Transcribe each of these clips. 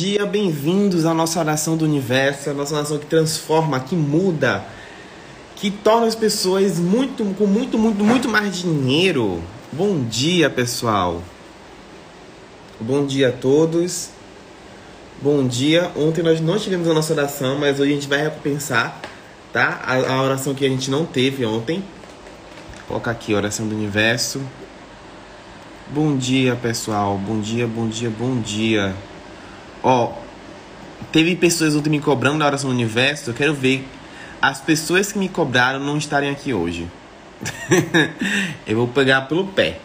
dia, bem-vindos à nossa oração do universo, a nossa oração que transforma, que muda, que torna as pessoas muito, com muito, muito, muito mais dinheiro. Bom dia, pessoal. Bom dia a todos. Bom dia. Ontem nós não tivemos a nossa oração, mas hoje a gente vai recompensar, tá? A, a oração que a gente não teve ontem. Vou colocar aqui oração do universo. Bom dia, pessoal. Bom dia, bom dia, bom dia. Ó, teve pessoas ontem me cobrando da oração do universo. Eu quero ver as pessoas que me cobraram não estarem aqui hoje. eu vou pegar pelo pé.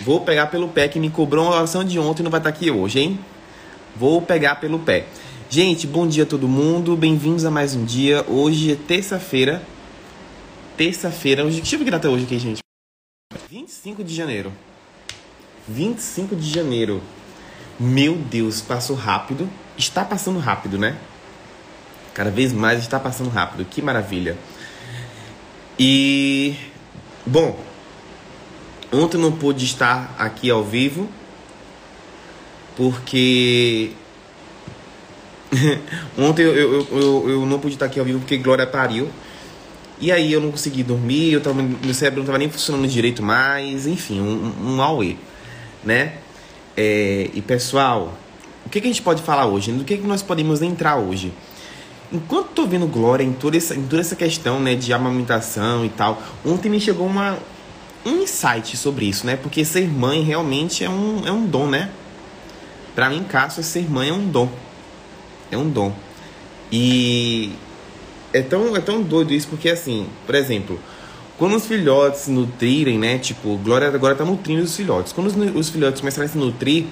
Vou pegar pelo pé que me cobrou uma oração de ontem e não vai estar aqui hoje, hein? Vou pegar pelo pé. Gente, bom dia a todo mundo. Bem-vindos a mais um dia. Hoje é terça-feira. Terça-feira. Hoje, deixa eu ver que data é hoje aqui, gente. 25 de janeiro. 25 de janeiro. Meu Deus, passou rápido. Está passando rápido, né? Cada vez mais está passando rápido. Que maravilha. E bom, ontem não pude estar aqui ao vivo porque ontem eu, eu, eu, eu, não pude estar aqui ao vivo porque Glória pariu. E aí eu não consegui dormir, eu tava, meu cérebro não estava nem funcionando direito mais, enfim, um, um auê, né? É, e pessoal, o que, que, a gente pode falar hoje? Do que, que nós podemos entrar hoje? Enquanto tô vendo Glória em toda essa, em toda essa questão né, de amamentação e tal, ontem me chegou uma, um insight sobre isso, né? Porque ser mãe realmente é um, é um dom, né? Pra mim, Cássio, ser mãe é um dom. É um dom. E é tão, é tão doido isso porque, assim, por exemplo, quando os filhotes se nutrirem, né? Tipo, Glória agora tá nutrindo os filhotes. Quando os, os filhotes começarem a se nutrir,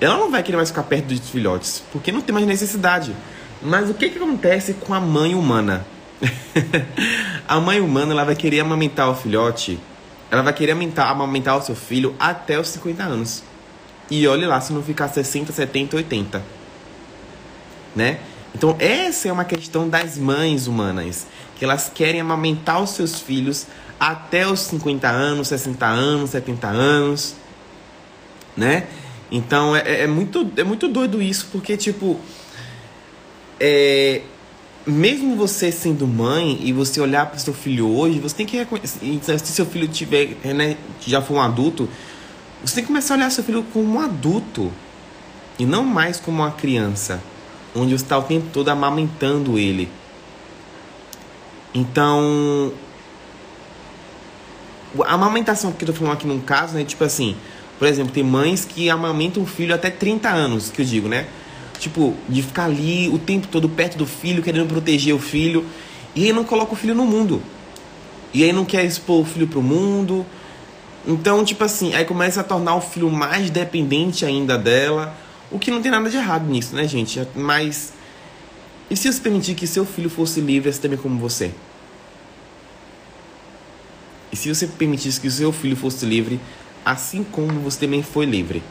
ela não vai querer mais ficar perto dos filhotes, porque não tem mais necessidade. Mas o que, que acontece com a mãe humana? a mãe humana ela vai querer amamentar o filhote, ela vai querer amamentar, amamentar o seu filho até os 50 anos. E olhe lá se não ficar 60, 70, 80. Né? Então, essa é uma questão das mães humanas que elas querem amamentar os seus filhos até os 50 anos, 60 anos, 70 anos, né? Então é, é muito, é muito doido isso, porque tipo. É, mesmo você sendo mãe e você olhar para seu filho hoje, você tem que reconhecer. Se seu filho tiver, né, já for um adulto, você tem que começar a olhar seu filho como um adulto e não mais como uma criança, onde você está o tempo todo amamentando ele. Então, a amamentação que eu tô falando aqui num caso, né? Tipo assim, por exemplo, tem mães que amamentam o filho até 30 anos, que eu digo, né? Tipo, de ficar ali o tempo todo perto do filho, querendo proteger o filho, e aí não coloca o filho no mundo. E aí não quer expor o filho pro mundo. Então, tipo assim, aí começa a tornar o filho mais dependente ainda dela, o que não tem nada de errado nisso, né, gente? Mas e se você permitir que seu filho fosse livre assim também como você? E se você permitisse que seu filho fosse livre, assim como você também foi livre?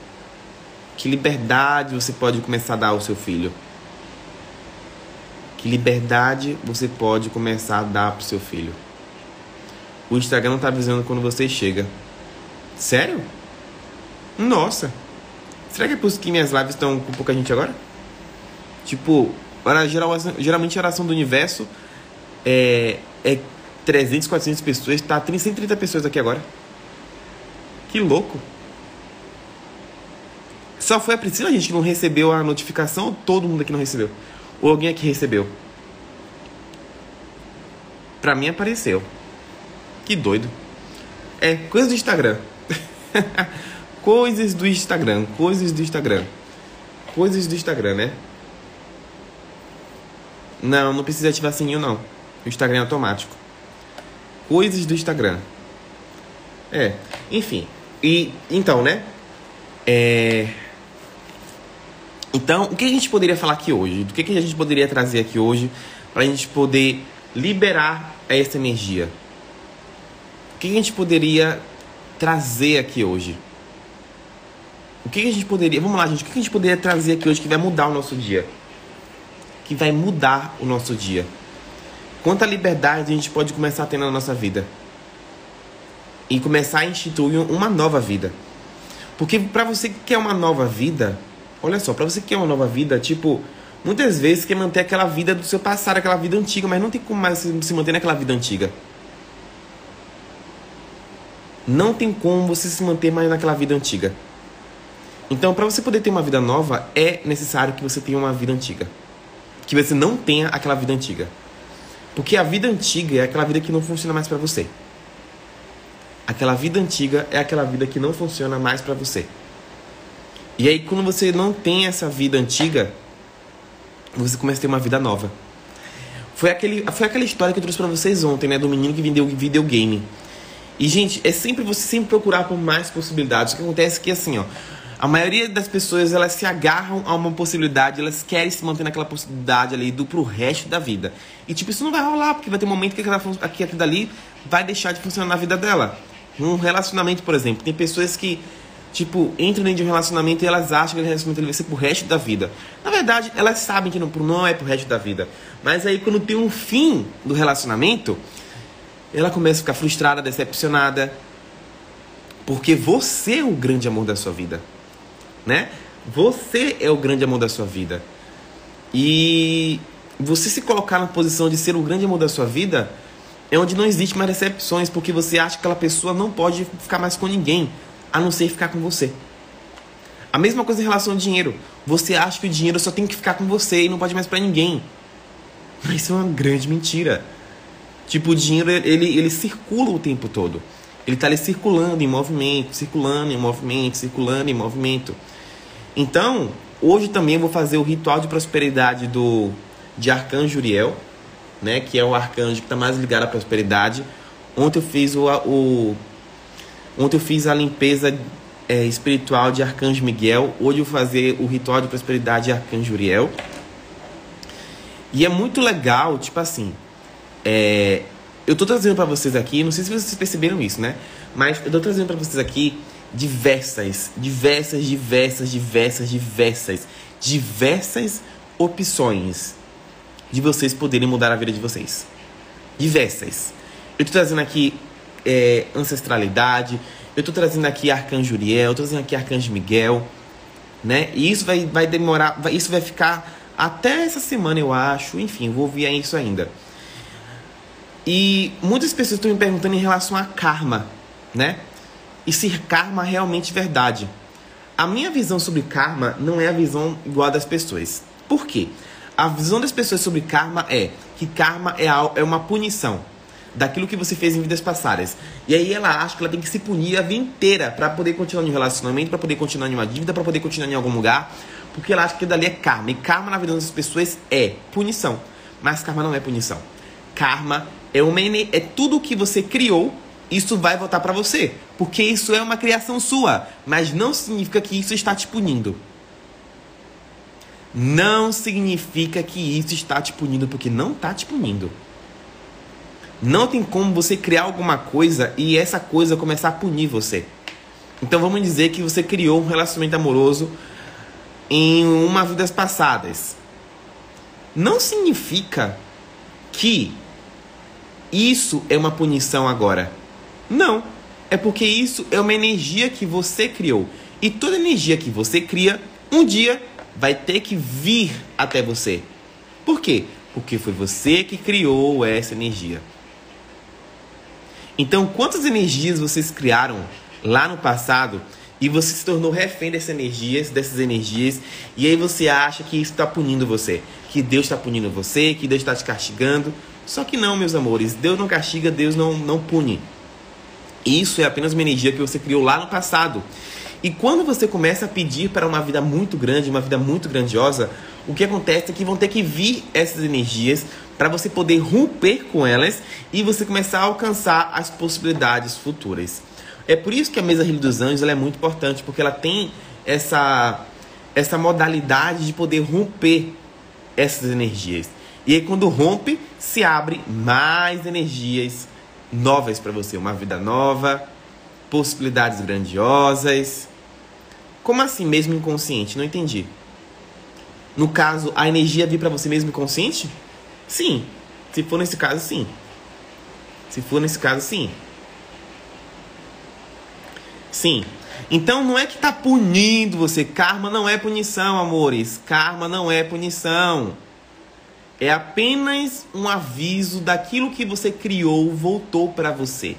Que liberdade você pode começar a dar ao seu filho? Que liberdade você pode começar a dar para seu filho? O Instagram não está avisando quando você chega. Sério? Nossa! Será que é por isso que minhas lives estão com pouca gente agora? Tipo, Geral, geralmente a oração do universo é, é 300, 400 pessoas. Tá 130 pessoas aqui agora. Que louco. Só foi a Priscila, gente, que não recebeu a notificação ou todo mundo aqui não recebeu? Ou alguém aqui recebeu? Pra mim apareceu. Que doido. É, coisa do Instagram. coisas do Instagram, coisas do Instagram. Coisas do Instagram, né? Não, não precisa ativar sininho não. O Instagram é automático. Coisas do Instagram. É, enfim. E então, né? É... Então, o que a gente poderia falar aqui hoje? Do que, que a gente poderia trazer aqui hoje para a gente poder liberar essa energia? O que a gente poderia trazer aqui hoje? O que a gente poderia. Vamos lá, gente. O que a gente poderia trazer aqui hoje que vai mudar o nosso dia? Que vai mudar o nosso dia. Quanta liberdade a gente pode começar a ter na nossa vida. E começar a instituir uma nova vida. Porque para você que quer uma nova vida, Olha só, para você que quer uma nova vida, tipo, muitas vezes quer manter aquela vida do seu passado, aquela vida antiga, mas não tem como mais se manter naquela vida antiga. Não tem como você se manter mais naquela vida antiga. Então, para você poder ter uma vida nova, é necessário que você tenha uma vida antiga. Que você não tenha aquela vida antiga. Porque a vida antiga é aquela vida que não funciona mais para você. Aquela vida antiga é aquela vida que não funciona mais para você. E aí, quando você não tem essa vida antiga, você começa a ter uma vida nova. Foi, aquele, foi aquela história que eu trouxe para vocês ontem, né? Do menino que vendeu videogame. E, gente, é sempre você sempre procurar por mais possibilidades. O que acontece é que, assim, ó, a maioria das pessoas, elas se agarram a uma possibilidade, elas querem se manter naquela possibilidade ali do pro resto da vida. E, tipo, isso não vai rolar, porque vai ter um momento que aquela, aqui, aquilo dali vai deixar de funcionar na vida dela. Um relacionamento, por exemplo. Tem pessoas que, tipo, entram dentro de um relacionamento e elas acham que o relacionamento vai ser pro resto da vida. Na verdade, elas sabem que não, não é pro resto da vida. Mas aí, quando tem um fim do relacionamento, ela começa a ficar frustrada, decepcionada. Porque você é o grande amor da sua vida né? Você é o grande amor da sua vida. E você se colocar na posição de ser o grande amor da sua vida é onde não existe mais decepções, porque você acha que aquela pessoa não pode ficar mais com ninguém, a não ser ficar com você. A mesma coisa em relação ao dinheiro. Você acha que o dinheiro só tem que ficar com você e não pode mais para ninguém. Mas isso é uma grande mentira. Tipo, o dinheiro ele, ele circula o tempo todo. Ele está ali circulando em movimento, circulando em movimento, circulando em movimento. Então, hoje também vou fazer o ritual de prosperidade do de Arcanjo Uriel, né, que é o arcanjo que está mais ligado à prosperidade. Ontem eu fiz o, o ontem eu fiz a limpeza é, espiritual de Arcanjo Miguel. Hoje eu vou fazer o ritual de prosperidade de Arcanjo Uriel. E é muito legal, tipo assim, é, eu tô trazendo para vocês aqui, não sei se vocês perceberam isso, né? Mas eu tô trazendo para vocês aqui diversas, diversas, diversas, diversas, diversas, diversas opções de vocês poderem mudar a vida de vocês. Diversas. Eu tô trazendo aqui é, ancestralidade, eu tô trazendo aqui Arcanjo Uriel, eu tô trazendo aqui Arcanjo Miguel, né? E isso vai, vai demorar, vai, isso vai ficar até essa semana, eu acho. Enfim, vou ouvir isso ainda. E muitas pessoas estão me perguntando em relação a karma, né? E se karma realmente verdade. A minha visão sobre karma não é a visão igual a das pessoas. Por quê? A visão das pessoas sobre karma é que karma é, é uma punição daquilo que você fez em vidas passadas. E aí ela acha que ela tem que se punir a vida inteira para poder continuar em um relacionamento, para poder continuar em uma dívida, para poder continuar em algum lugar, porque ela acha que dali é karma. E karma na vida das pessoas é punição. Mas karma não é punição. Karma é, uma, é tudo que você criou, isso vai voltar para você. Porque isso é uma criação sua. Mas não significa que isso está te punindo. Não significa que isso está te punindo, porque não está te punindo. Não tem como você criar alguma coisa e essa coisa começar a punir você. Então vamos dizer que você criou um relacionamento amoroso em uma vidas passadas. Não significa que isso é uma punição agora. Não. É porque isso é uma energia que você criou. E toda energia que você cria, um dia vai ter que vir até você. Por quê? Porque foi você que criou essa energia. Então, quantas energias vocês criaram lá no passado e você se tornou refém dessas energias, dessas energias, e aí você acha que isso está punindo você, que Deus está punindo você, que Deus está te castigando? Só que não, meus amores, Deus não castiga, Deus não, não pune. Isso é apenas uma energia que você criou lá no passado. E quando você começa a pedir para uma vida muito grande, uma vida muito grandiosa, o que acontece é que vão ter que vir essas energias para você poder romper com elas e você começar a alcançar as possibilidades futuras. É por isso que a mesa Rio dos Anjos é muito importante, porque ela tem essa, essa modalidade de poder romper essas energias. E aí quando rompe, se abre mais energias novas para você, uma vida nova, possibilidades grandiosas. Como assim mesmo inconsciente? Não entendi. No caso, a energia vir para você mesmo inconsciente? Sim. Se for nesse caso, sim. Se for nesse caso, sim. Sim. Então não é que tá punindo você. Karma não é punição, amores. Karma não é punição. É apenas um aviso daquilo que você criou voltou para você.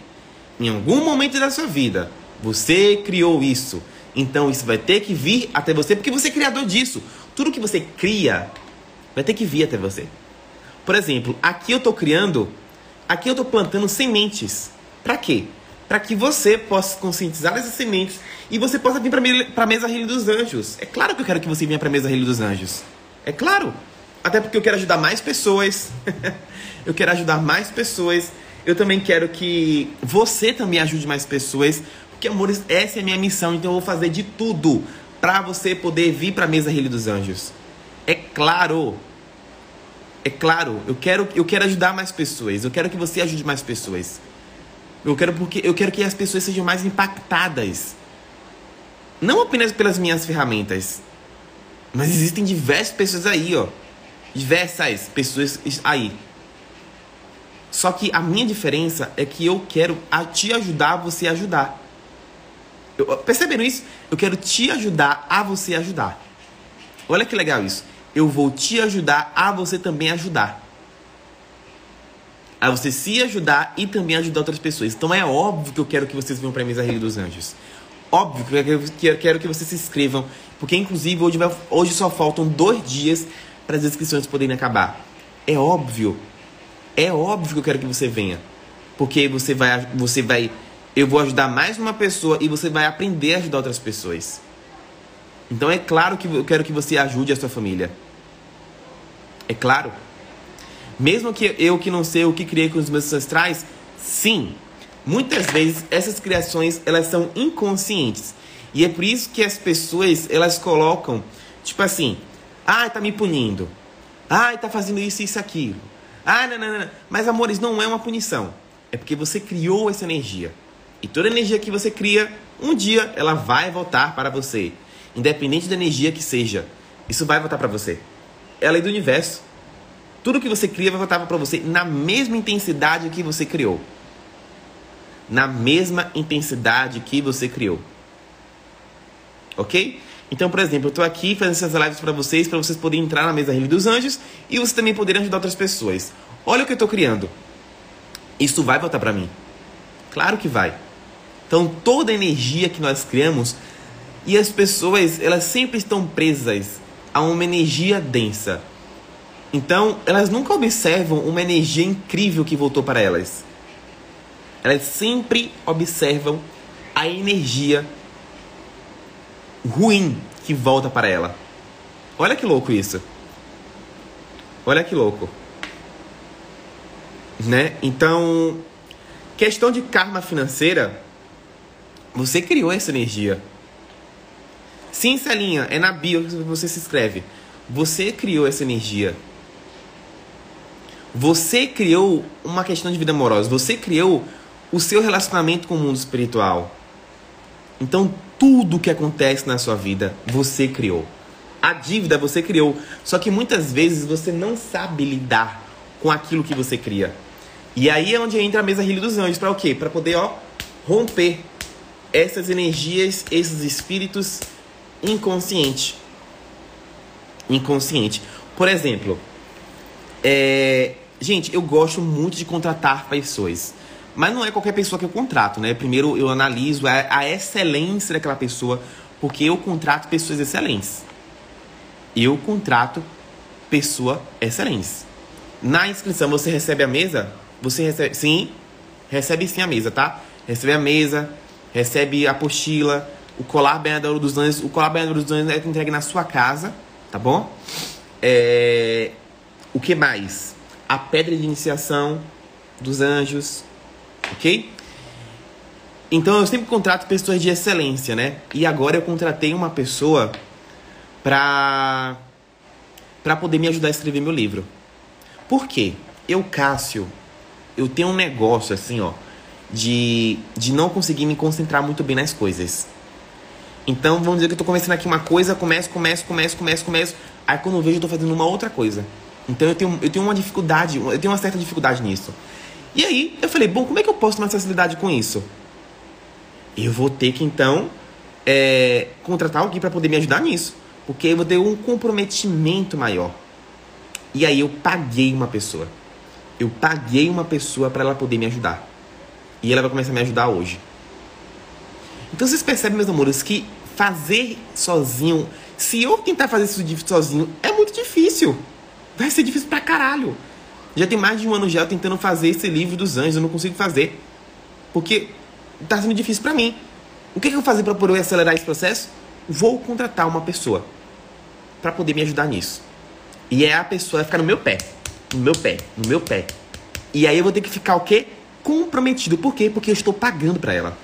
Em algum momento da sua vida, você criou isso. Então isso vai ter que vir até você porque você é criador disso. Tudo que você cria vai ter que vir até você. Por exemplo, aqui eu estou criando, aqui eu estou plantando sementes. Para quê? Para que você possa conscientizar essas sementes e você possa vir para a mesa Rio dos Anjos. É claro que eu quero que você venha para a mesa Rio dos Anjos. É claro. Até porque eu quero ajudar mais pessoas. eu quero ajudar mais pessoas. Eu também quero que você também ajude mais pessoas. Porque, amores, essa é a minha missão. Então eu vou fazer de tudo para você poder vir para a mesa Rio dos Anjos. É claro. É claro, eu quero, eu quero ajudar mais pessoas. Eu quero que você ajude mais pessoas. Eu quero porque eu quero que as pessoas sejam mais impactadas. Não apenas pelas minhas ferramentas, mas existem diversas pessoas aí, ó. Diversas pessoas aí. Só que a minha diferença é que eu quero a te ajudar a você ajudar. Eu, perceberam isso? Eu quero te ajudar a você ajudar. Olha que legal isso eu vou te ajudar a você também ajudar. A você se ajudar e também ajudar outras pessoas. Então é óbvio que eu quero que vocês venham para a mesa Rei dos Anjos. Óbvio que eu quero que vocês se inscrevam. Porque inclusive hoje, vai, hoje só faltam dois dias para as inscrições poderem acabar. É óbvio. É óbvio que eu quero que você venha. Porque você vai. Você vai. Eu vou ajudar mais uma pessoa e você vai aprender a ajudar outras pessoas. Então é claro que eu quero que você ajude a sua família. É claro. Mesmo que eu que não sei o que criei com os meus ancestrais, sim. Muitas vezes essas criações elas são inconscientes. E é por isso que as pessoas elas colocam, tipo assim, ah, tá me punindo. Ah, tá fazendo isso, isso, aquilo. Ah, não, não, não. Mas amores, não é uma punição. É porque você criou essa energia. E toda energia que você cria, um dia ela vai voltar para você. Independente da energia que seja. Isso vai voltar para você é a lei do universo. Tudo que você cria vai voltar para você na mesma intensidade que você criou. Na mesma intensidade que você criou. Ok? Então, por exemplo, eu estou aqui fazendo essas lives para vocês, para vocês poderem entrar na mesa Rio dos Anjos e vocês também poderem ajudar outras pessoas. Olha o que eu estou criando. Isso vai voltar para mim. Claro que vai. Então, toda a energia que nós criamos e as pessoas, elas sempre estão presas a uma energia densa. Então, elas nunca observam uma energia incrível que voltou para elas. Elas sempre observam a energia ruim que volta para ela. Olha que louco isso. Olha que louco. Né? Então, questão de karma financeira, você criou essa energia. Sim, Celinha, é na bio que você se inscreve. Você criou essa energia. Você criou uma questão de vida amorosa. Você criou o seu relacionamento com o mundo espiritual. Então, tudo que acontece na sua vida, você criou. A dívida você criou. Só que muitas vezes você não sabe lidar com aquilo que você cria. E aí é onde entra a mesa Rio dos Anjos. Para o quê? Para poder ó, romper essas energias, esses espíritos inconsciente. Inconsciente. Por exemplo, é... gente, eu gosto muito de contratar pessoas. Mas não é qualquer pessoa que eu contrato, né? Primeiro eu analiso a, a excelência daquela pessoa, porque eu contrato pessoas excelentes. Eu contrato pessoa excelente. Na inscrição você recebe a mesa? Você recebe. Sim, recebe sim a mesa, tá? Recebe a mesa, recebe a apostila, o colar banhador dos anjos, o colar banhador dos anjos é entregue na sua casa, tá bom? É... O que mais? A pedra de iniciação dos anjos, ok? Então eu sempre contrato pessoas de excelência, né? E agora eu contratei uma pessoa pra para poder me ajudar a escrever meu livro. Por quê? Eu, Cássio, eu tenho um negócio assim, ó, de, de não conseguir me concentrar muito bem nas coisas. Então, vamos dizer que eu tô começando aqui uma coisa, começo, começo, começo, começo, começo. Aí quando eu vejo, eu tô fazendo uma outra coisa. Então eu tenho, eu tenho uma dificuldade, eu tenho uma certa dificuldade nisso. E aí eu falei, bom, como é que eu posso ter uma facilidade com isso? Eu vou ter que então é, contratar alguém para poder me ajudar nisso. Porque eu vou ter um comprometimento maior. E aí eu paguei uma pessoa. Eu paguei uma pessoa para ela poder me ajudar. E ela vai começar a me ajudar hoje. Então vocês percebem, meus amores, que fazer sozinho, se eu tentar fazer isso sozinho, é muito difícil. Vai ser difícil pra caralho. Já tem mais de um ano já tentando fazer esse livro dos anjos, eu não consigo fazer. Porque tá sendo difícil para mim. O que, que eu vou fazer para poder acelerar esse processo? Vou contratar uma pessoa para poder me ajudar nisso. E é a pessoa vai ficar no meu pé, no meu pé, no meu pé. E aí eu vou ter que ficar o quê? Comprometido. Por quê? Porque eu estou pagando para ela.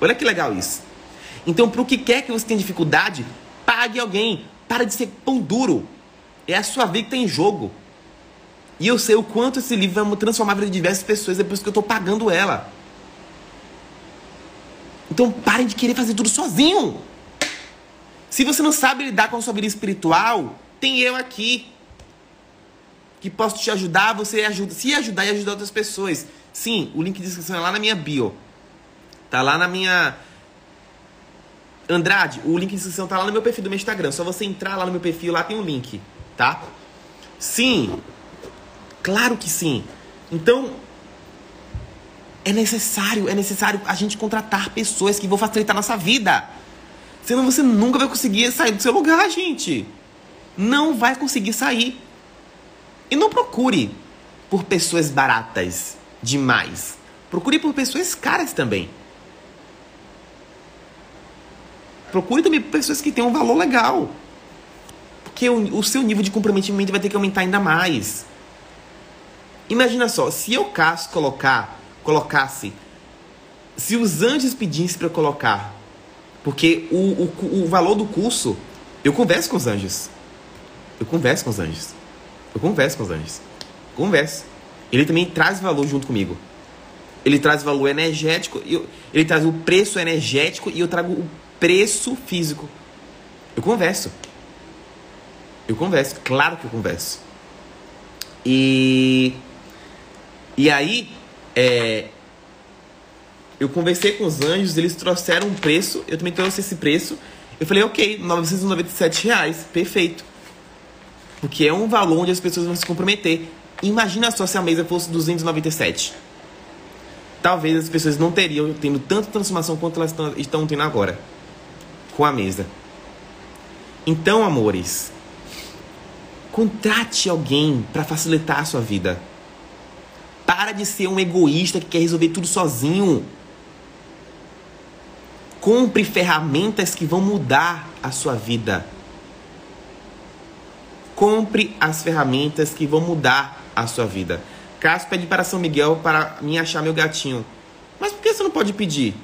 Olha que legal isso. Então, para o que quer que você tenha dificuldade, pague alguém. Para de ser pão duro. É a sua vida que tem tá em jogo. E eu sei o quanto esse livro vai transformar a vida de diversas pessoas depois que eu estou pagando ela. Então parem de querer fazer tudo sozinho. Se você não sabe lidar com a sua vida espiritual, tem eu aqui. Que posso te ajudar, você ajuda, se ajudar e ajudar outras pessoas. Sim, o link de inscrição é lá na minha bio. Tá lá na minha. Andrade, o link de inscrição tá lá no meu perfil do meu Instagram. Só você entrar lá no meu perfil, lá tem um link, tá? Sim. Claro que sim. Então, é necessário, é necessário a gente contratar pessoas que vão facilitar a nossa vida. Senão você nunca vai conseguir sair do seu lugar, gente. Não vai conseguir sair. E não procure por pessoas baratas demais. Procure por pessoas caras também. Procure também por pessoas que tenham um valor legal. Porque o, o seu nível de comprometimento vai ter que aumentar ainda mais. Imagina só, se eu caso colocar colocasse. Se os anjos pedissem para colocar, porque o, o, o valor do curso, eu converso com os anjos. Eu converso com os anjos. Eu converso com os anjos. Converso. Ele também traz valor junto comigo. Ele traz valor energético, eu, ele traz o preço energético e eu trago o preço físico. Eu converso. Eu converso, claro que eu converso. E e aí é, eu conversei com os anjos, eles trouxeram um preço, eu também trouxe esse preço. Eu falei, ok, 997 reais, perfeito. Porque é um valor onde as pessoas vão se comprometer. Imagina só se a mesa fosse 297. Talvez as pessoas não teriam tendo tanta transformação quanto elas estão tendo agora com a mesa. Então, amores, contrate alguém para facilitar a sua vida. Para de ser um egoísta que quer resolver tudo sozinho. Compre ferramentas que vão mudar a sua vida. Compre as ferramentas que vão mudar a sua vida. Cássio pede para São Miguel para me achar meu gatinho. Mas por que você não pode pedir?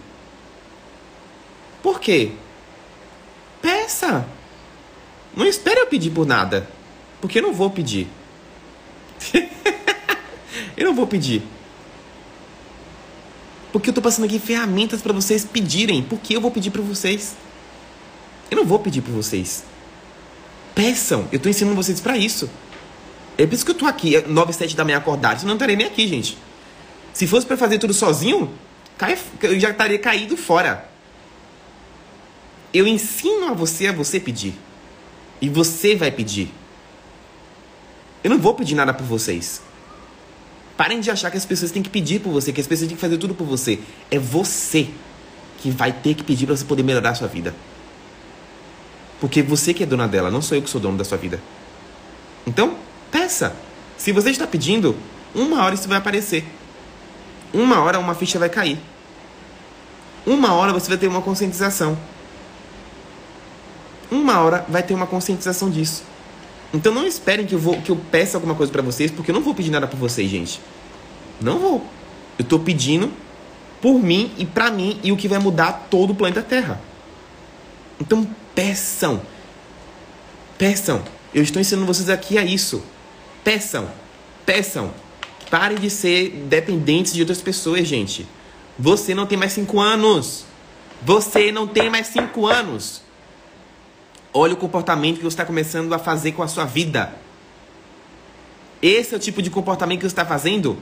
Por quê? Peça. Não espere eu pedir por nada. Porque eu não vou pedir. Eu não vou pedir. Porque eu tô passando aqui ferramentas para vocês pedirem. Por que eu vou pedir para vocês? Eu não vou pedir para vocês. Peçam. Eu tô ensinando vocês para isso. É por isso que eu tô aqui, 9, 7 da manhã acordado. Senão eu não estaria nem aqui, gente. Se fosse para fazer tudo sozinho, eu já estaria caído fora. Eu ensino a você a você pedir. E você vai pedir. Eu não vou pedir nada por vocês. Parem de achar que as pessoas têm que pedir por você, que as pessoas têm que fazer tudo por você. É você que vai ter que pedir para você poder melhorar a sua vida. Porque você que é dona dela, não sou eu que sou dono da sua vida. Então, peça. Se você está pedindo, uma hora isso vai aparecer. Uma hora uma ficha vai cair. Uma hora você vai ter uma conscientização. Uma hora vai ter uma conscientização disso. Então não esperem que eu, vou, que eu peça alguma coisa para vocês, porque eu não vou pedir nada para vocês, gente. Não vou. Eu tô pedindo por mim e para mim e o que vai mudar todo o planeta Terra. Então peçam. Peçam. Eu estou ensinando vocês aqui a isso. Peçam. Peçam. Parem de ser dependentes de outras pessoas, gente. Você não tem mais cinco anos. Você não tem mais cinco anos. Olha o comportamento que você está começando a fazer com a sua vida. Esse é o tipo de comportamento que você está fazendo?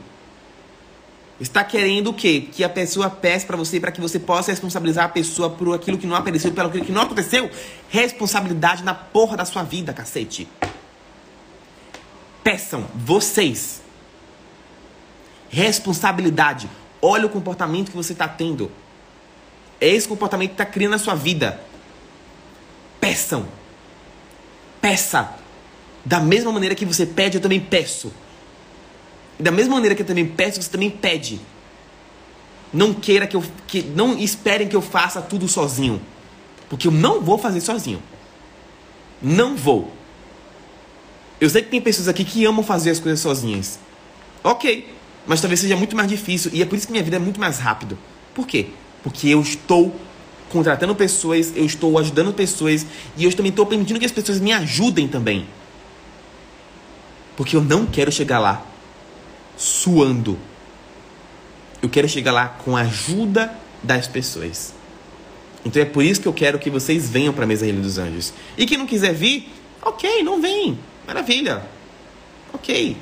Está querendo o quê? Que a pessoa peça para você, para que você possa responsabilizar a pessoa por aquilo que não apareceu, pelo aquilo que não aconteceu. Responsabilidade na porra da sua vida, cacete. Peçam, vocês. Responsabilidade. Olha o comportamento que você está tendo. É esse comportamento que está criando a sua vida. Peçam. Peça. Da mesma maneira que você pede, eu também peço. E da mesma maneira que eu também peço, você também pede. Não queira que eu. Que, não esperem que eu faça tudo sozinho. Porque eu não vou fazer sozinho. Não vou. Eu sei que tem pessoas aqui que amam fazer as coisas sozinhas. Ok. Mas talvez seja muito mais difícil. E é por isso que minha vida é muito mais rápido. Por quê? Porque eu estou contratando pessoas, eu estou ajudando pessoas e eu também estou permitindo que as pessoas me ajudem também. Porque eu não quero chegar lá suando. Eu quero chegar lá com a ajuda das pessoas. Então é por isso que eu quero que vocês venham para a mesa Ilha dos Anjos. E quem não quiser vir, ok, não vem. Maravilha. Ok.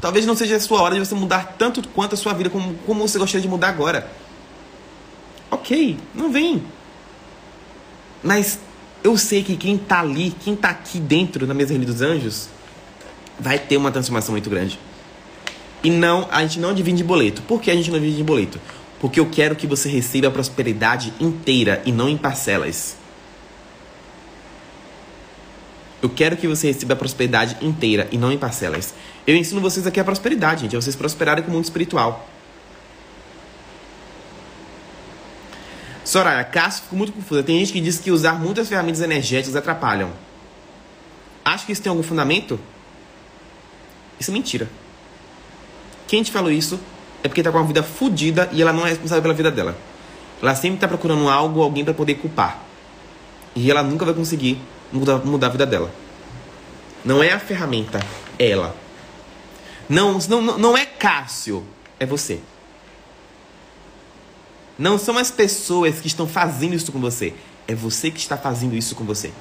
Talvez não seja a sua hora de você mudar tanto quanto a sua vida como, como você gostaria de mudar agora. Ok, não vem. Mas eu sei que quem tá ali, quem tá aqui dentro na mesa dos Anjos, vai ter uma transformação muito grande. E não, a gente não divide boleto. Por que a gente não divide boleto? Porque eu quero que você receba a prosperidade inteira e não em parcelas. Eu quero que você receba a prosperidade inteira e não em parcelas. Eu ensino vocês aqui a prosperidade, gente. É vocês prosperarem com o mundo espiritual. Soraya, Cássio ficou muito confusa. Tem gente que diz que usar muitas ferramentas energéticas atrapalham. Acho que isso tem algum fundamento? Isso é mentira. Quem te falou isso é porque tá com uma vida fodida e ela não é responsável pela vida dela. Ela sempre tá procurando algo, alguém para poder culpar. E ela nunca vai conseguir mudar, mudar a vida dela. Não é a ferramenta, é ela. Não, não, não é Cássio, é você. Não são as pessoas que estão fazendo isso com você, é você que está fazendo isso com você.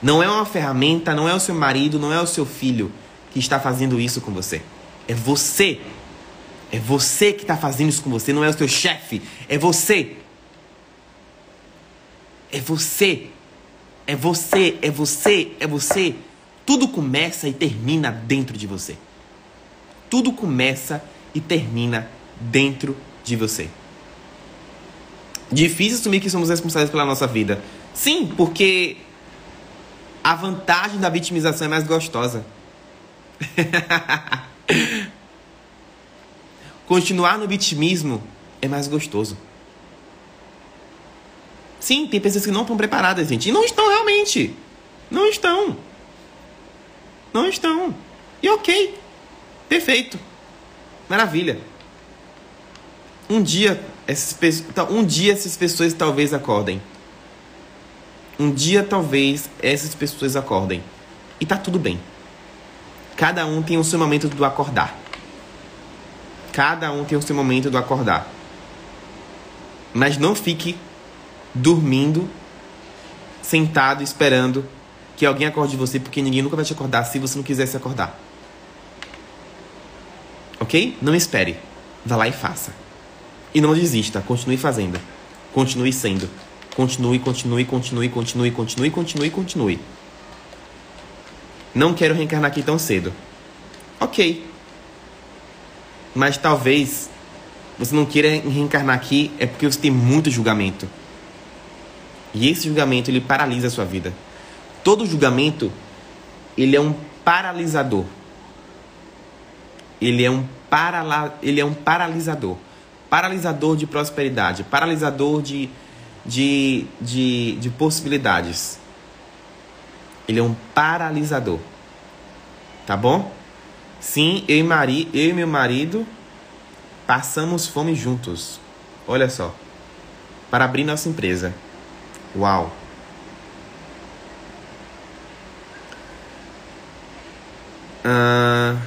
Não é uma ferramenta, não é o seu marido, não é o seu filho que está fazendo isso com você. É você. É você que está fazendo isso com você, não é o seu chefe. É você. É você. É você, é você, é você. Tudo começa e termina dentro de você. Tudo começa e termina dentro de você. Difícil assumir que somos responsáveis pela nossa vida. Sim, porque a vantagem da vitimização é mais gostosa. Continuar no vitimismo é mais gostoso. Sim, tem pessoas que não estão preparadas, gente. E não estão realmente. Não estão. Não estão. E ok. Perfeito. Maravilha. Um dia, essas, um dia essas pessoas talvez acordem. Um dia talvez essas pessoas acordem. E tá tudo bem. Cada um tem o seu momento do acordar. Cada um tem o seu momento do acordar. Mas não fique dormindo, sentado, esperando que alguém acorde você, porque ninguém nunca vai te acordar se você não quiser se acordar. Ok? Não espere. Vá lá e faça. E não desista. Continue fazendo. Continue sendo. Continue, continue, continue, continue, continue, continue, continue. Não quero reencarnar aqui tão cedo. Ok. Mas talvez você não queira reencarnar aqui é porque você tem muito julgamento. E esse julgamento ele paralisa a sua vida. Todo julgamento ele é um paralisador. Ele é um parala, ele é um paralisador. Paralisador de prosperidade, paralisador de de, de, de possibilidades. Ele é um paralisador. Tá bom? Sim, eu e, mari, eu e meu marido passamos fome juntos. Olha só. Para abrir nossa empresa. Uau. Uh...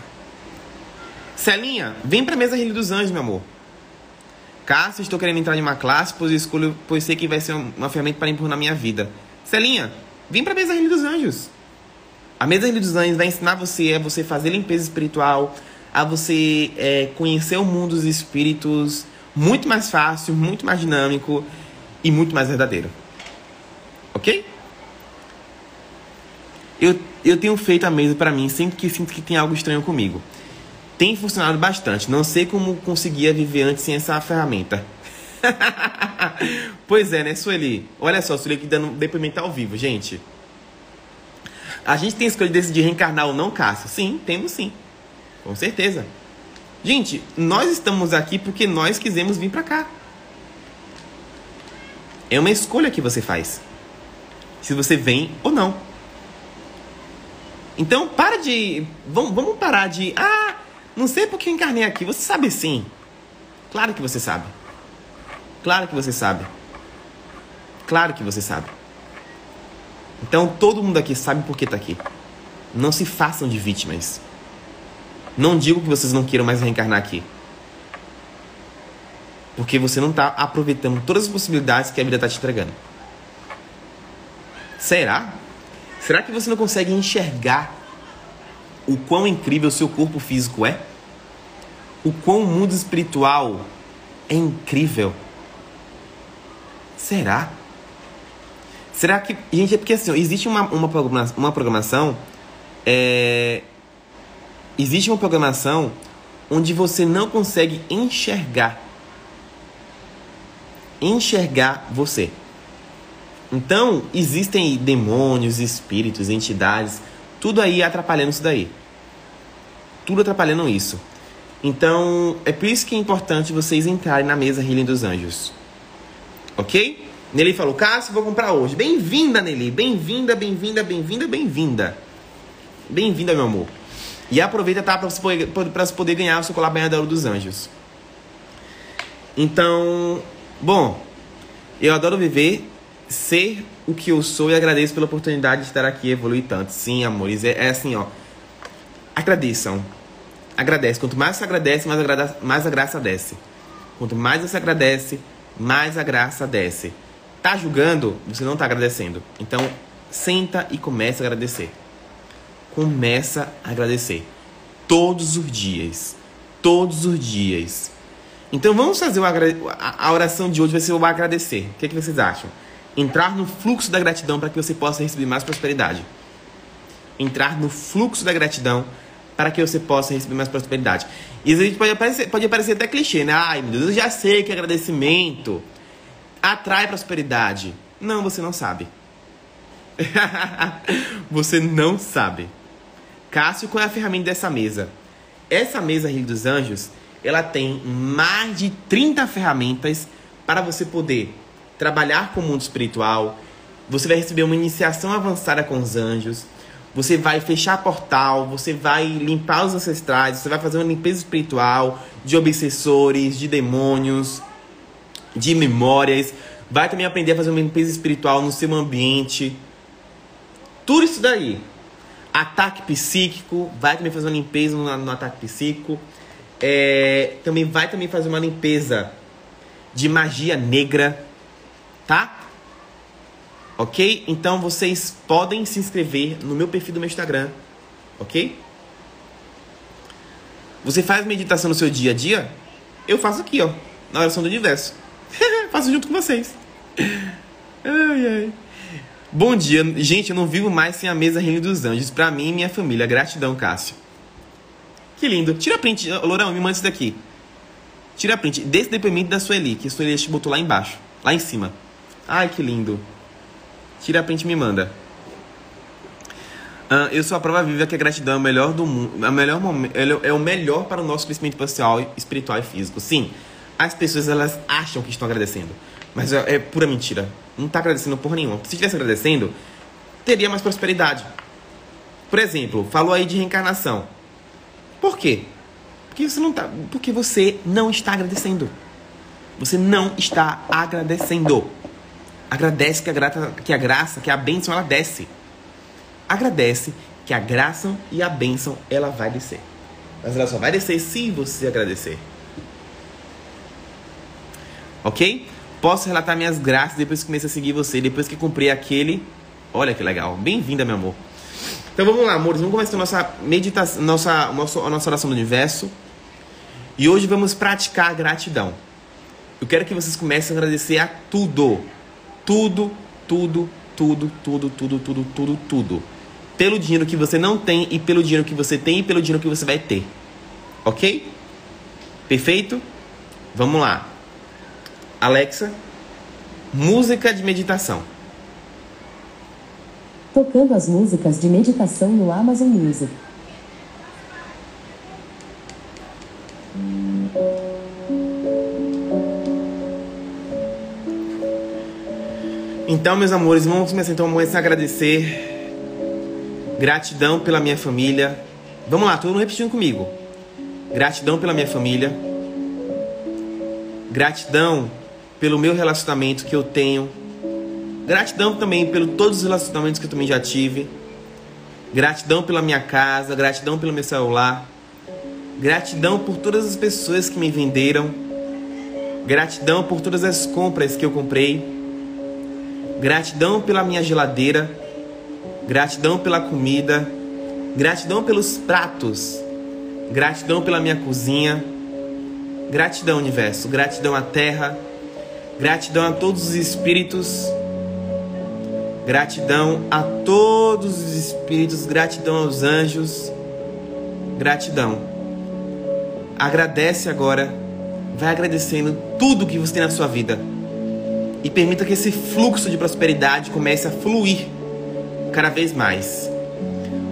Celinha, vem pra mesa Rio dos Anjos, meu amor. Cássio, estou querendo entrar em uma classe, pois escolho, pois sei que vai ser uma ferramenta para impor na minha vida. Celinha, Vem para a mesa dos Anjos. A mesa dos Anjos vai ensinar você a você fazer limpeza espiritual, a você é, conhecer o mundo dos espíritos muito mais fácil, muito mais dinâmico e muito mais verdadeiro. Ok? Eu, eu tenho feito a mesa para mim sempre que sinto que tem algo estranho comigo. Tem funcionado bastante. Não sei como conseguia viver antes sem essa ferramenta. pois é, né, Sueli? Olha só, Sueli aqui dando depoimento ao vivo, gente. A gente tem escolha de decidir reencarnar ou não, Cássio? Sim, temos sim. Com certeza. Gente, nós estamos aqui porque nós quisemos vir para cá. É uma escolha que você faz. Se você vem ou não. Então, para de. Vamos, vamos parar de. Ah, não sei porque eu encarnei aqui. Você sabe sim. Claro que você sabe. Claro que você sabe. Claro que você sabe. Então todo mundo aqui sabe por que está aqui. Não se façam de vítimas. Não digo que vocês não queiram mais reencarnar aqui. Porque você não está aproveitando todas as possibilidades que a vida está te entregando. Será? Será que você não consegue enxergar o quão incrível seu corpo físico é? O quão o mundo espiritual é incrível? Será? Será que. Gente, é porque assim, existe uma, uma, programação, uma programação. É, existe uma programação onde você não consegue enxergar. Enxergar você. Então, existem demônios, espíritos, entidades, tudo aí atrapalhando isso daí. Tudo atrapalhando isso. Então, é por isso que é importante vocês entrarem na mesa Healing dos Anjos. Ok? Nelly falou, Cássio, vou comprar hoje. Bem-vinda, Nelly. Bem-vinda, bem-vinda, bem-vinda, bem-vinda. Bem-vinda, meu amor. E aproveita, tá? Pra você poder, pra você poder ganhar o seu colar banhador dos anjos. Então, bom, eu adoro viver, ser o que eu sou e agradeço pela oportunidade de estar aqui e evoluir tanto. Sim, amores, é, é assim, ó. Agradeçam. Agradece. Quanto mais você agradece, mais a, mais a graça desce. Quanto mais você agradece, mais a graça desce. Tá julgando, você não tá agradecendo. Então, senta e começa a agradecer. Começa a agradecer. Todos os dias. Todos os dias. Então vamos fazer a oração de hoje vai ser o agradecer. O que, é que vocês acham? Entrar no fluxo da gratidão para que você possa receber mais prosperidade. Entrar no fluxo da gratidão para que você possa receber mais prosperidade. Isso pode parecer, pode parecer até clichê, né? Ai, meu Deus, eu já sei que agradecimento atrai prosperidade. Não, você não sabe. você não sabe. Cássio, qual é a ferramenta dessa mesa? Essa mesa Rio dos Anjos, ela tem mais de 30 ferramentas para você poder trabalhar com o mundo espiritual. Você vai receber uma iniciação avançada com os anjos você vai fechar portal, você vai limpar os ancestrais, você vai fazer uma limpeza espiritual de obsessores, de demônios, de memórias. Vai também aprender a fazer uma limpeza espiritual no seu ambiente. Tudo isso daí. Ataque psíquico, vai também fazer uma limpeza no, no ataque psíquico. É, também vai também fazer uma limpeza de magia negra, tá? Ok? Então vocês podem se inscrever no meu perfil do meu Instagram, ok? Você faz meditação no seu dia a dia? Eu faço aqui, ó, na oração do universo. faço junto com vocês. Ai, ai. Bom dia, gente. Eu não vivo mais sem a mesa Reino dos Anjos. Pra mim e minha família. Gratidão, Cássio. Que lindo. Tira print, Lourão, me manda isso daqui. Tira print desse depoimento da Sueli, que a Sueli botou lá embaixo, lá em cima. Ai, que lindo. Tira a print e me manda. Uh, eu sou a prova viva que a gratidão é o melhor do mundo. É o melhor, é o melhor para o nosso crescimento pessoal, espiritual e físico. Sim, as pessoas elas acham que estão agradecendo. Mas é, é pura mentira. Não está agradecendo porra nenhuma. Se estivesse agradecendo, teria mais prosperidade. Por exemplo, falou aí de reencarnação. Por quê? Porque você não tá, porque você não está agradecendo. Você não está agradecendo. Agradece que a, grata, que a graça, que a bênção, ela desce. Agradece que a graça e a bênção, ela vai descer. Mas ela só vai descer se você agradecer. Ok? Posso relatar minhas graças depois que comecei a seguir você, depois que comprei aquele. Olha que legal. Bem-vinda, meu amor. Então vamos lá, amores, vamos começar a nossa meditação, nossa, nossa, a nossa oração do universo. E hoje vamos praticar a gratidão. Eu quero que vocês comecem a agradecer a tudo. Tudo, tudo, tudo, tudo, tudo, tudo, tudo, tudo. Pelo dinheiro que você não tem e pelo dinheiro que você tem e pelo dinheiro que você vai ter. Ok? Perfeito? Vamos lá. Alexa, música de meditação. Tocando as músicas de meditação no Amazon Music. Então, meus amores, vamos começar então a agradecer. Gratidão pela minha família. Vamos lá, todo mundo repetindo comigo. Gratidão pela minha família. Gratidão pelo meu relacionamento que eu tenho. Gratidão também pelos todos os relacionamentos que eu também já tive. Gratidão pela minha casa, gratidão pelo meu celular. Gratidão por todas as pessoas que me venderam. Gratidão por todas as compras que eu comprei. Gratidão pela minha geladeira. Gratidão pela comida. Gratidão pelos pratos Gratidão pela minha cozinha. Gratidão, universo. Gratidão à terra. Gratidão a todos os espíritos. Gratidão a todos os espíritos. Gratidão aos anjos. Gratidão. Agradece agora. Vai agradecendo tudo que você tem na sua vida. E permita que esse fluxo de prosperidade comece a fluir cada vez mais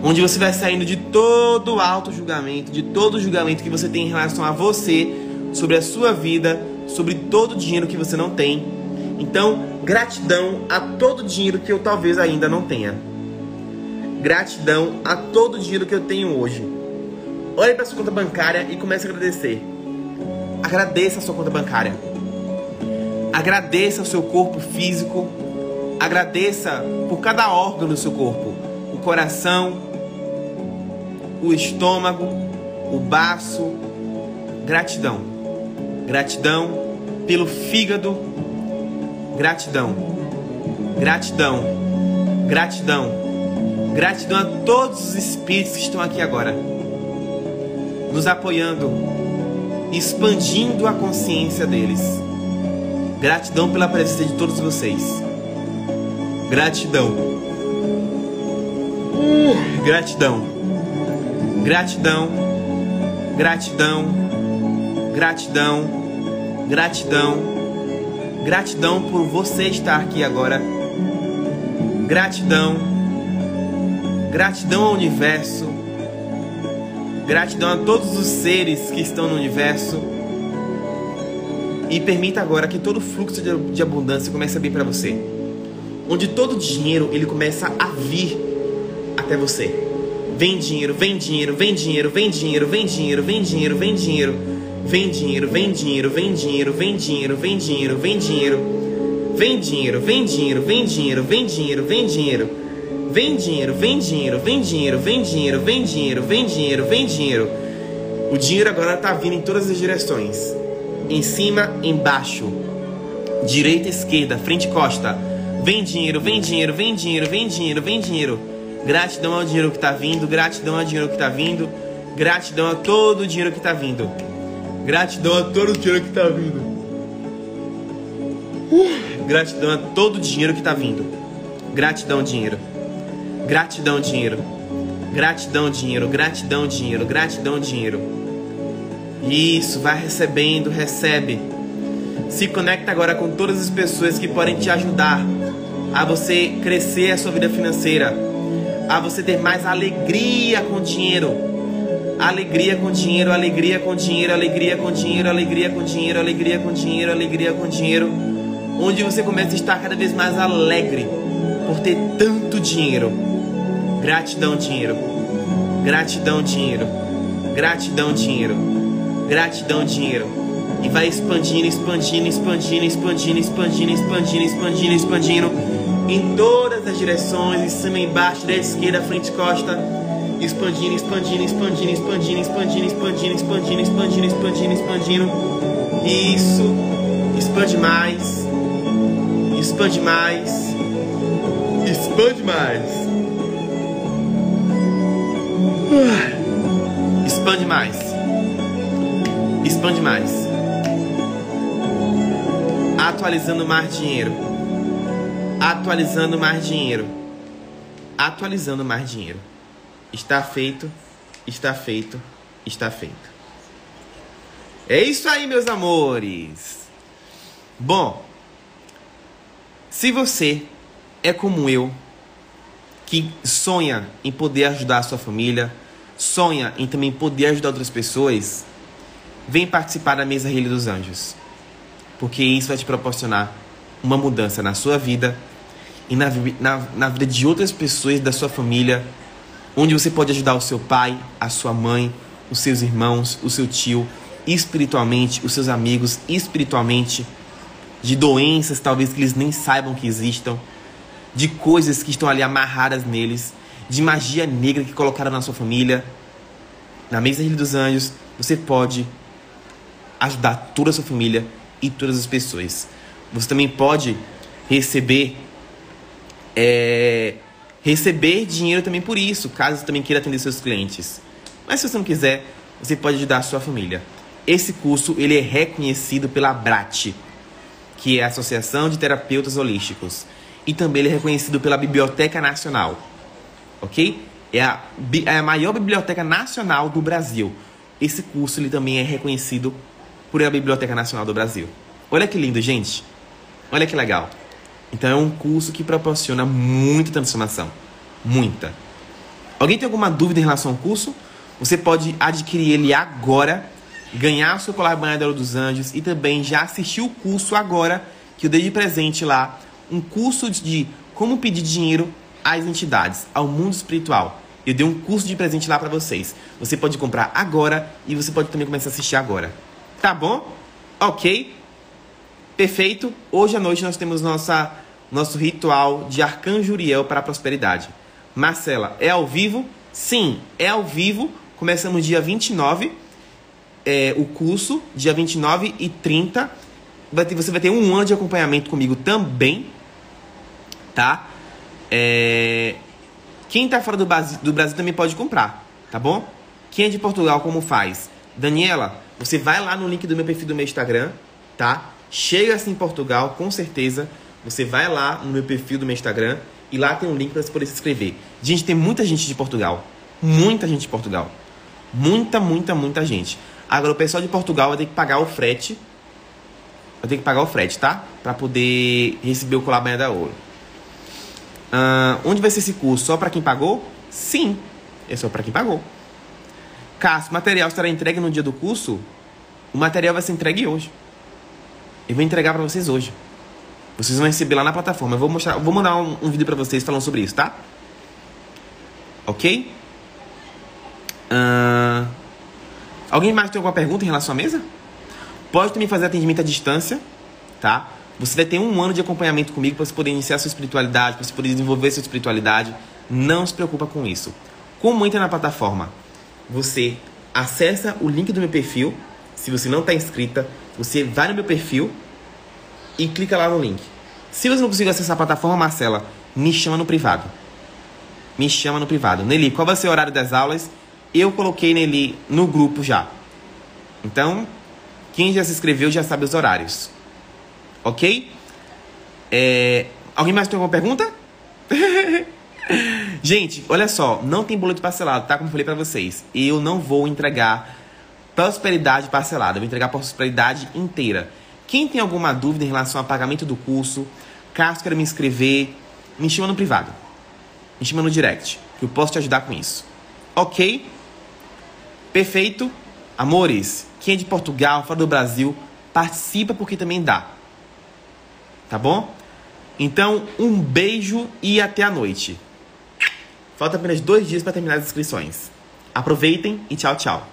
onde você vai saindo de todo o auto julgamento, de todo o julgamento que você tem em relação a você, sobre a sua vida, sobre todo o dinheiro que você não tem. Então, gratidão a todo o dinheiro que eu talvez ainda não tenha. Gratidão a todo o dinheiro que eu tenho hoje. Olhe para sua conta bancária e comece a agradecer. Agradeça a sua conta bancária. Agradeça o seu corpo físico. Agradeça por cada órgão do seu corpo. O coração, o estômago, o baço. Gratidão. Gratidão pelo fígado. Gratidão. Gratidão. Gratidão. Gratidão a todos os espíritos que estão aqui agora, nos apoiando, expandindo a consciência deles. Gratidão pela presença de todos vocês. Gratidão. Uh, gratidão. Gratidão, gratidão, gratidão, gratidão, gratidão por você estar aqui agora. Gratidão, gratidão ao universo, gratidão a todos os seres que estão no universo. E permita agora que todo fluxo de abundância comece a vir para você. Onde todo dinheiro ele começa a vir até você. Vem dinheiro, vem dinheiro, vem dinheiro, vem dinheiro, vem dinheiro, vem dinheiro, vem dinheiro. Vem dinheiro, vem dinheiro, vem dinheiro, vem dinheiro, vem dinheiro, vem dinheiro. Vem dinheiro, vem dinheiro, vem dinheiro, vem dinheiro, vem dinheiro. Vem dinheiro, vem dinheiro, vem dinheiro, vem dinheiro, vem dinheiro, vem dinheiro, vem dinheiro. O dinheiro agora tá vindo em todas as direções. Em cima, embaixo. Direita, esquerda, frente, costa. Vem dinheiro, vem dinheiro, vem dinheiro, vem dinheiro, vem dinheiro. Gratidão ao dinheiro que está vindo, gratidão ao dinheiro que está vindo, gratidão a todo o dinheiro que está vindo. Gratidão a todo o dinheiro que está vindo. Gratidão a todo o dinheiro que está vindo. Gratidão, dinheiro. Gratidão, dinheiro. Gratidão, dinheiro. Gratidão, dinheiro. Gratidão, dinheiro. Isso, vai recebendo, recebe. Se conecta agora com todas as pessoas que podem te ajudar a você crescer a sua vida financeira a você ter mais alegria com dinheiro. Alegria com dinheiro, alegria com dinheiro, alegria com dinheiro, alegria com dinheiro, alegria com dinheiro, alegria com dinheiro. Onde você começa a estar cada vez mais alegre por ter tanto dinheiro. Gratidão, dinheiro. Gratidão, dinheiro. Gratidão, dinheiro. Gratidão, dinheiro. E vai expandindo, expandindo, expandindo, expandindo, expandindo, expandindo, expandindo, expandindo em todas as direções, em cima, embaixo, direita, esquerda, frente, costa, expandindo, expandindo, expandindo, expandindo, expandindo, expandindo, expandindo, expandindo, expandindo, expandindo. Isso, expande mais, expande mais, expande mais. Expande mais. Expande mais. Atualizando mais dinheiro. Atualizando mais dinheiro. Atualizando mais dinheiro. Está feito. Está feito. Está feito. É isso aí, meus amores. Bom, se você é como eu, que sonha em poder ajudar a sua família, sonha em também poder ajudar outras pessoas, vem participar da mesa Rei dos Anjos. Porque isso vai te proporcionar uma mudança na sua vida e na, na, na vida de outras pessoas da sua família, onde você pode ajudar o seu pai, a sua mãe, os seus irmãos, o seu tio, espiritualmente, os seus amigos espiritualmente, de doenças talvez que eles nem saibam que existam, de coisas que estão ali amarradas neles, de magia negra que colocaram na sua família. Na mesa dos anjos, você pode ajudar toda a sua família e todas as pessoas. Você também pode receber é, receber dinheiro também por isso, caso você também queira atender seus clientes. Mas se você não quiser, você pode ajudar a sua família. Esse curso ele é reconhecido pela BRAT, que é a Associação de Terapeutas Holísticos, e também ele é reconhecido pela Biblioteca Nacional, ok? É a, é a maior biblioteca nacional do Brasil. Esse curso ele também é reconhecido por a Biblioteca Nacional do Brasil. Olha que lindo, gente. Olha que legal. Então é um curso que proporciona muita transformação. Muita. Alguém tem alguma dúvida em relação ao curso? Você pode adquirir ele agora ganhar seu colar banhador dos anjos e também já assistir o curso agora que eu dei de presente lá, um curso de como pedir dinheiro às entidades, ao mundo espiritual. Eu dei um curso de presente lá para vocês. Você pode comprar agora e você pode também começar a assistir agora. Tá bom? Ok? Perfeito. Hoje à noite nós temos nossa, nosso ritual de Arcanjo Uriel para a prosperidade. Marcela, é ao vivo? Sim, é ao vivo. Começamos dia 29 é, o curso, dia 29 e 30. Vai ter, você vai ter um ano de acompanhamento comigo também, tá? É, quem tá fora do Brasil, do Brasil também pode comprar, tá bom? Quem é de Portugal, como faz? Daniela, você vai lá no link do meu perfil do meu Instagram, tá? Chega assim em Portugal, com certeza. Você vai lá no meu perfil do meu Instagram e lá tem um link para você poder se inscrever. Gente, tem muita gente de Portugal. Muita gente de Portugal. Muita, muita, muita gente. Agora, o pessoal de Portugal vai ter que pagar o frete. Vai ter que pagar o frete, tá? Pra poder receber o colar banha da ouro. Uh, onde vai ser esse curso? Só para quem pagou? Sim, é só para quem pagou. Caso o material estará entregue no dia do curso, o material vai ser entregue hoje. Eu vou entregar para vocês hoje. Vocês vão receber lá na plataforma. Eu vou mostrar, vou mandar um, um vídeo para vocês falando sobre isso, tá? Ok? Uh, Alguém mais tem alguma pergunta em relação à mesa? Pode também fazer atendimento à distância, tá? Você vai ter um ano de acompanhamento comigo para você poder iniciar sua espiritualidade, para você poder desenvolver sua espiritualidade. Não se preocupa com isso. Como entra na plataforma? Você acessa o link do meu perfil. Se você não está inscrita, você vai no meu perfil e clica lá no link. Se você não conseguir acessar a plataforma, Marcela, me chama no privado. Me chama no privado. Nelly, qual vai ser o horário das aulas? eu coloquei nele no grupo já. Então, quem já se inscreveu já sabe os horários. Ok? É... Alguém mais tem alguma pergunta? Gente, olha só, não tem boleto parcelado, tá? Como eu falei pra vocês. Eu não vou entregar prosperidade parcelada, eu vou entregar prosperidade inteira. Quem tem alguma dúvida em relação ao pagamento do curso, caso queira me inscrever, me chama no privado. Me chama no direct, que eu posso te ajudar com isso. Ok? Perfeito? Amores, quem é de Portugal, fora do Brasil, participa porque também dá. Tá bom? Então, um beijo e até a noite. Falta apenas dois dias para terminar as inscrições. Aproveitem e tchau, tchau.